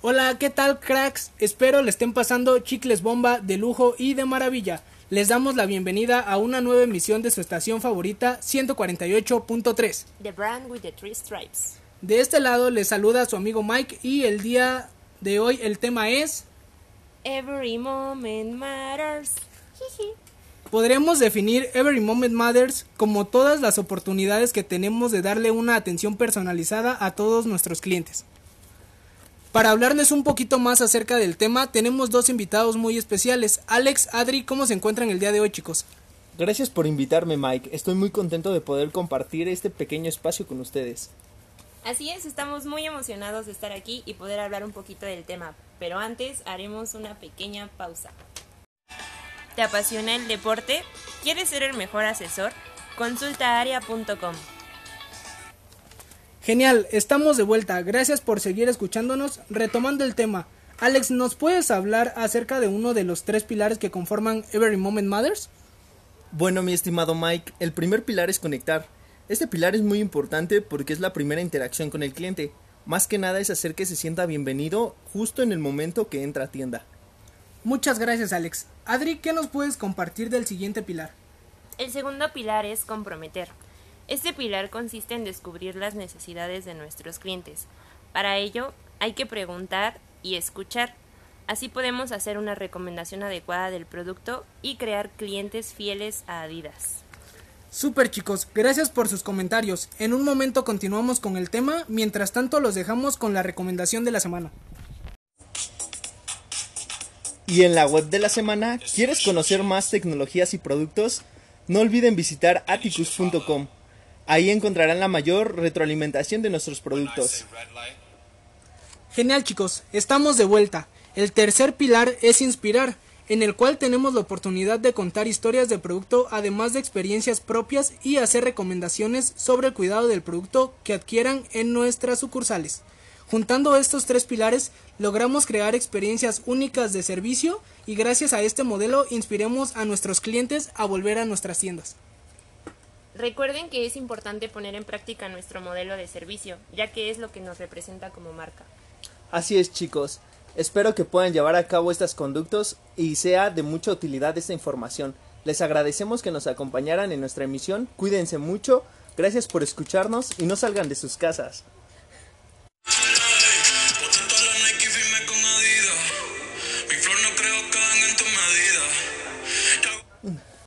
Hola, ¿qué tal cracks? Espero le estén pasando chicles bomba de lujo y de maravilla. Les damos la bienvenida a una nueva emisión de su estación favorita 148.3. The brand with the three stripes. De este lado les saluda su amigo Mike y el día de hoy el tema es... Every moment matters. Podremos definir Every Moment Matters como todas las oportunidades que tenemos de darle una atención personalizada a todos nuestros clientes. Para hablarles un poquito más acerca del tema, tenemos dos invitados muy especiales. Alex, Adri, ¿cómo se encuentran el día de hoy, chicos? Gracias por invitarme, Mike. Estoy muy contento de poder compartir este pequeño espacio con ustedes. Así es, estamos muy emocionados de estar aquí y poder hablar un poquito del tema, pero antes haremos una pequeña pausa. ¿Te apasiona el deporte? ¿Quieres ser el mejor asesor? Consulta aria.com. Genial, estamos de vuelta. Gracias por seguir escuchándonos. Retomando el tema, Alex, ¿nos puedes hablar acerca de uno de los tres pilares que conforman Every Moment Matters? Bueno, mi estimado Mike, el primer pilar es conectar. Este pilar es muy importante porque es la primera interacción con el cliente. Más que nada es hacer que se sienta bienvenido justo en el momento que entra a tienda. Muchas gracias, Alex. Adri, ¿qué nos puedes compartir del siguiente pilar? El segundo pilar es comprometer. Este pilar consiste en descubrir las necesidades de nuestros clientes. Para ello, hay que preguntar y escuchar. Así podemos hacer una recomendación adecuada del producto y crear clientes fieles a Adidas. Super chicos, gracias por sus comentarios. En un momento continuamos con el tema, mientras tanto los dejamos con la recomendación de la semana. Y en la web de la semana, ¿quieres conocer más tecnologías y productos? No olviden visitar atticus.com. Ahí encontrarán la mayor retroalimentación de nuestros productos. Genial chicos, estamos de vuelta. El tercer pilar es inspirar, en el cual tenemos la oportunidad de contar historias de producto además de experiencias propias y hacer recomendaciones sobre el cuidado del producto que adquieran en nuestras sucursales. Juntando estos tres pilares, logramos crear experiencias únicas de servicio y gracias a este modelo inspiremos a nuestros clientes a volver a nuestras tiendas. Recuerden que es importante poner en práctica nuestro modelo de servicio, ya que es lo que nos representa como marca. Así es chicos, espero que puedan llevar a cabo estos conductos y sea de mucha utilidad esta información. Les agradecemos que nos acompañaran en nuestra emisión, cuídense mucho, gracias por escucharnos y no salgan de sus casas.